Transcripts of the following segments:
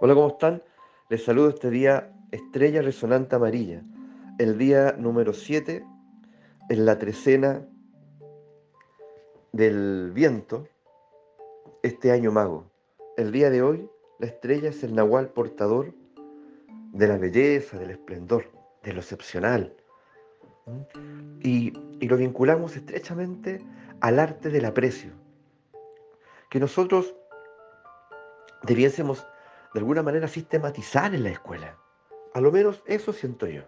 Hola, ¿cómo están? Les saludo este día Estrella Resonante Amarilla, el día número 7 en la trecena del viento, este año mago. El día de hoy, la estrella es el nahual portador de la belleza, del esplendor, de lo excepcional. Y, y lo vinculamos estrechamente al arte del aprecio, que nosotros debiésemos de alguna manera sistematizar en la escuela. A lo menos eso siento yo.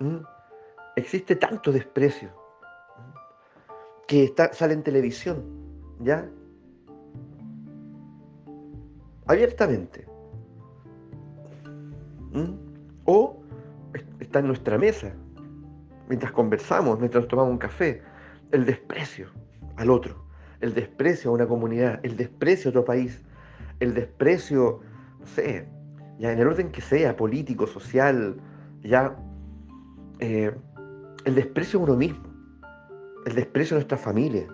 ¿Mm? Existe tanto desprecio que está, sale en televisión, ¿ya? Abiertamente. ¿Mm? O está en nuestra mesa, mientras conversamos, mientras tomamos un café. El desprecio al otro, el desprecio a una comunidad, el desprecio a otro país, el desprecio, no sé, ya en el orden que sea, político, social, ya eh, el desprecio a uno mismo, el desprecio a nuestra familia.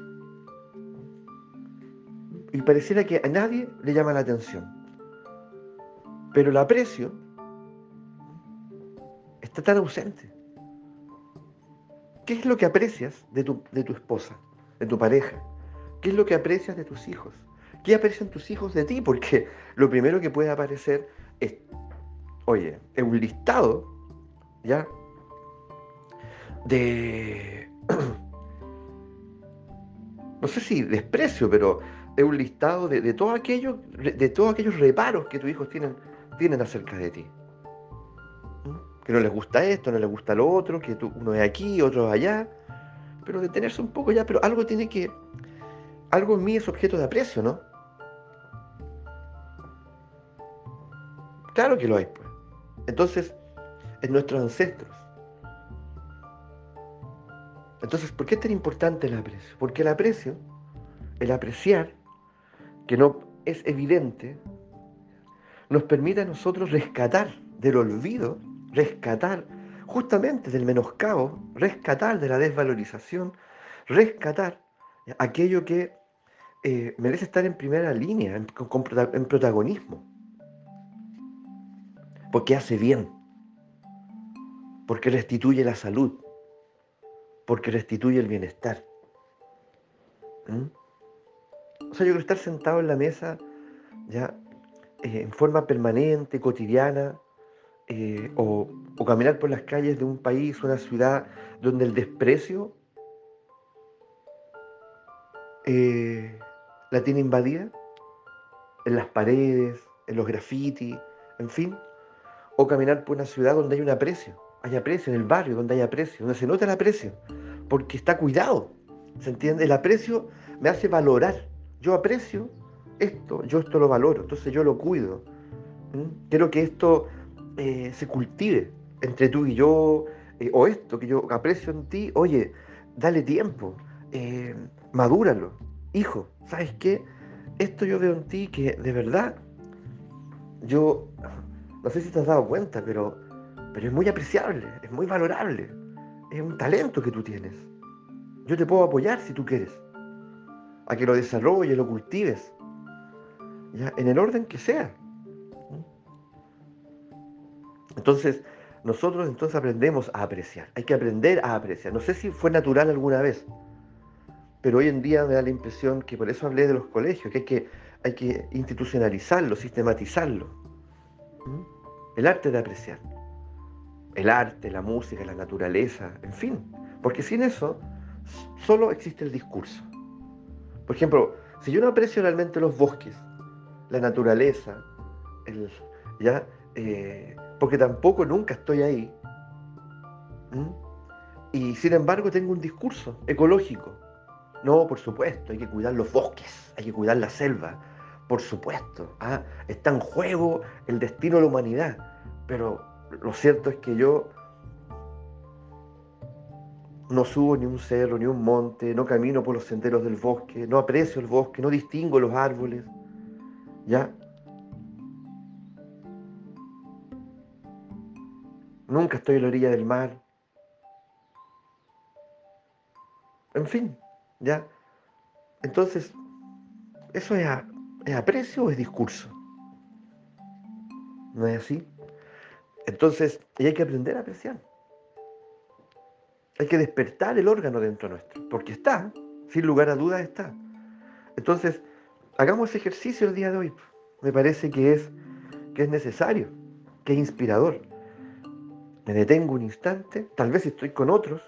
Y pareciera que a nadie le llama la atención. Pero el aprecio está tan ausente. ¿Qué es lo que aprecias de tu, de tu esposa, de tu pareja? ¿Qué es lo que aprecias de tus hijos? ¿Qué aprecian tus hijos de ti? Porque lo primero que puede aparecer es, oye, es un listado, ¿ya? De, no sé si desprecio, pero es un listado de, de, de todos aquellos reparos que tus hijos tienen, tienen acerca de ti. ¿Mm? Que no les gusta esto, no les gusta lo otro, que uno es aquí, otro es allá. Pero detenerse un poco ya, pero algo tiene que, algo en mí es objeto de aprecio, ¿no? Claro que lo hay, pues. Entonces, en nuestros ancestros. Entonces, ¿por qué es tan importante el aprecio? Porque el aprecio, el apreciar, que no es evidente, nos permite a nosotros rescatar del olvido, rescatar justamente del menoscabo, rescatar de la desvalorización, rescatar aquello que eh, merece estar en primera línea, en, protagonismo porque hace bien, porque restituye la salud, porque restituye el bienestar. O sea, yo quiero estar sentado en la mesa ya eh, en forma permanente, cotidiana, eh, o, o, caminar por las calles de un país, una ciudad donde el desprecio eh, la tiene invadida, en las paredes, en los grafitis, en fin o caminar por una ciudad donde hay un aprecio, hay aprecio, en el barrio donde hay aprecio, donde se nota el aprecio, porque está cuidado, ¿se entiende? El aprecio me hace valorar, yo aprecio esto, yo esto lo valoro, entonces yo lo cuido. Quiero que esto eh, se cultive entre tú y yo, eh, o esto que yo aprecio en ti, oye, dale tiempo, eh, madúralo. Hijo, ¿sabes qué? Esto yo veo en ti que de verdad yo no sé si te has dado cuenta, pero, pero es muy apreciable, es muy valorable. Es un talento que tú tienes. Yo te puedo apoyar si tú quieres. A que lo desarrolles, lo cultives. ¿ya? En el orden que sea. Entonces, nosotros entonces aprendemos a apreciar. Hay que aprender a apreciar. No sé si fue natural alguna vez, pero hoy en día me da la impresión que por eso hablé de los colegios, que hay que, hay que institucionalizarlo, sistematizarlo. El arte de apreciar. El arte, la música, la naturaleza, en fin. Porque sin eso solo existe el discurso. Por ejemplo, si yo no aprecio realmente los bosques, la naturaleza, el, ¿ya? Eh, porque tampoco nunca estoy ahí. Y sin embargo tengo un discurso ecológico. No, por supuesto, hay que cuidar los bosques, hay que cuidar la selva, por supuesto, ¿ah? está en juego el destino de la humanidad, pero lo cierto es que yo no subo ni un cerro, ni un monte, no camino por los senderos del bosque, no aprecio el bosque, no distingo los árboles, ¿ya? Nunca estoy en la orilla del mar. En fin, ¿ya? Entonces, eso es ¿Es aprecio o es discurso? ¿No es así? Entonces, hay que aprender a apreciar. Hay que despertar el órgano dentro nuestro, porque está, sin lugar a dudas está. Entonces, hagamos ese ejercicio el día de hoy. Me parece que es, que es necesario, que es inspirador. Me detengo un instante, tal vez estoy con otros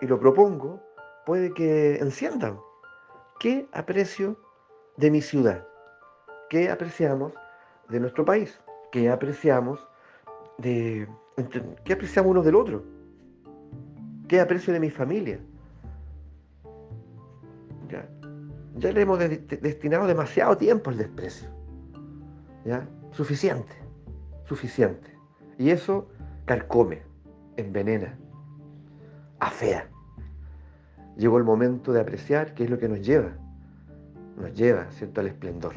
y lo propongo, puede que enciendan. ¿Qué aprecio de mi ciudad? ¿Qué apreciamos de nuestro país? ¿Qué apreciamos de... ¿Qué apreciamos uno del otro? ¿Qué aprecio de mi familia? Ya, ya le hemos destinado demasiado tiempo al desprecio. ¿Ya? Suficiente, suficiente. Y eso carcome, envenena, afea. Llegó el momento de apreciar qué es lo que nos lleva. Nos lleva, ¿cierto?, al esplendor.